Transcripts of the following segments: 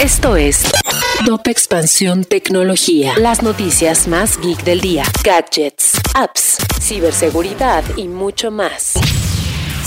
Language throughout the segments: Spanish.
Esto es Top Expansión Tecnología. Las noticias más geek del día. Gadgets, apps, ciberseguridad y mucho más.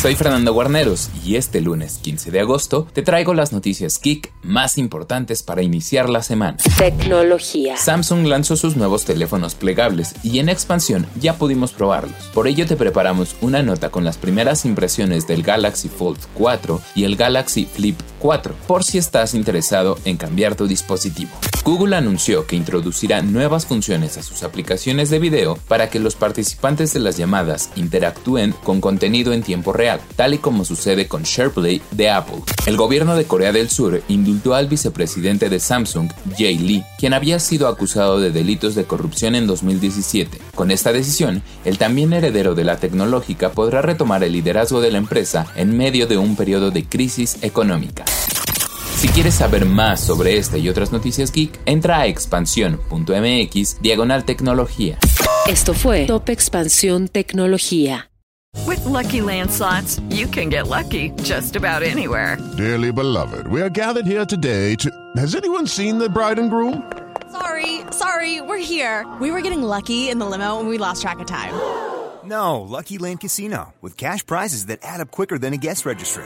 Soy Fernando Guarneros y este lunes 15 de agosto te traigo las noticias geek más importantes para iniciar la semana. Tecnología. Samsung lanzó sus nuevos teléfonos plegables y en expansión ya pudimos probarlos. Por ello te preparamos una nota con las primeras impresiones del Galaxy Fold 4 y el Galaxy Flip 4 por si estás interesado en cambiar tu dispositivo. Google anunció que introducirá nuevas funciones a sus aplicaciones de video para que los participantes de las llamadas interactúen con contenido en tiempo real, tal y como sucede con SharePlay de Apple. El gobierno de Corea del Sur indultó al vicepresidente de Samsung, Jay Lee, quien había sido acusado de delitos de corrupción en 2017. Con esta decisión, el también heredero de la tecnológica podrá retomar el liderazgo de la empresa en medio de un periodo de crisis económica. Si quieres saber más sobre esta y otras noticias geek, entra a expansión.mx diagonal tecnología. Esto fue Top Expansión Tecnología. With lucky landslots, you can get lucky just about anywhere. Dearly beloved, we are gathered here today to. Has anyone seen the bride and groom? Sorry, sorry, we're here. We were getting lucky in the limo and we lost track of time. No, Lucky Land Casino, with cash prizes that add up quicker than a guest registry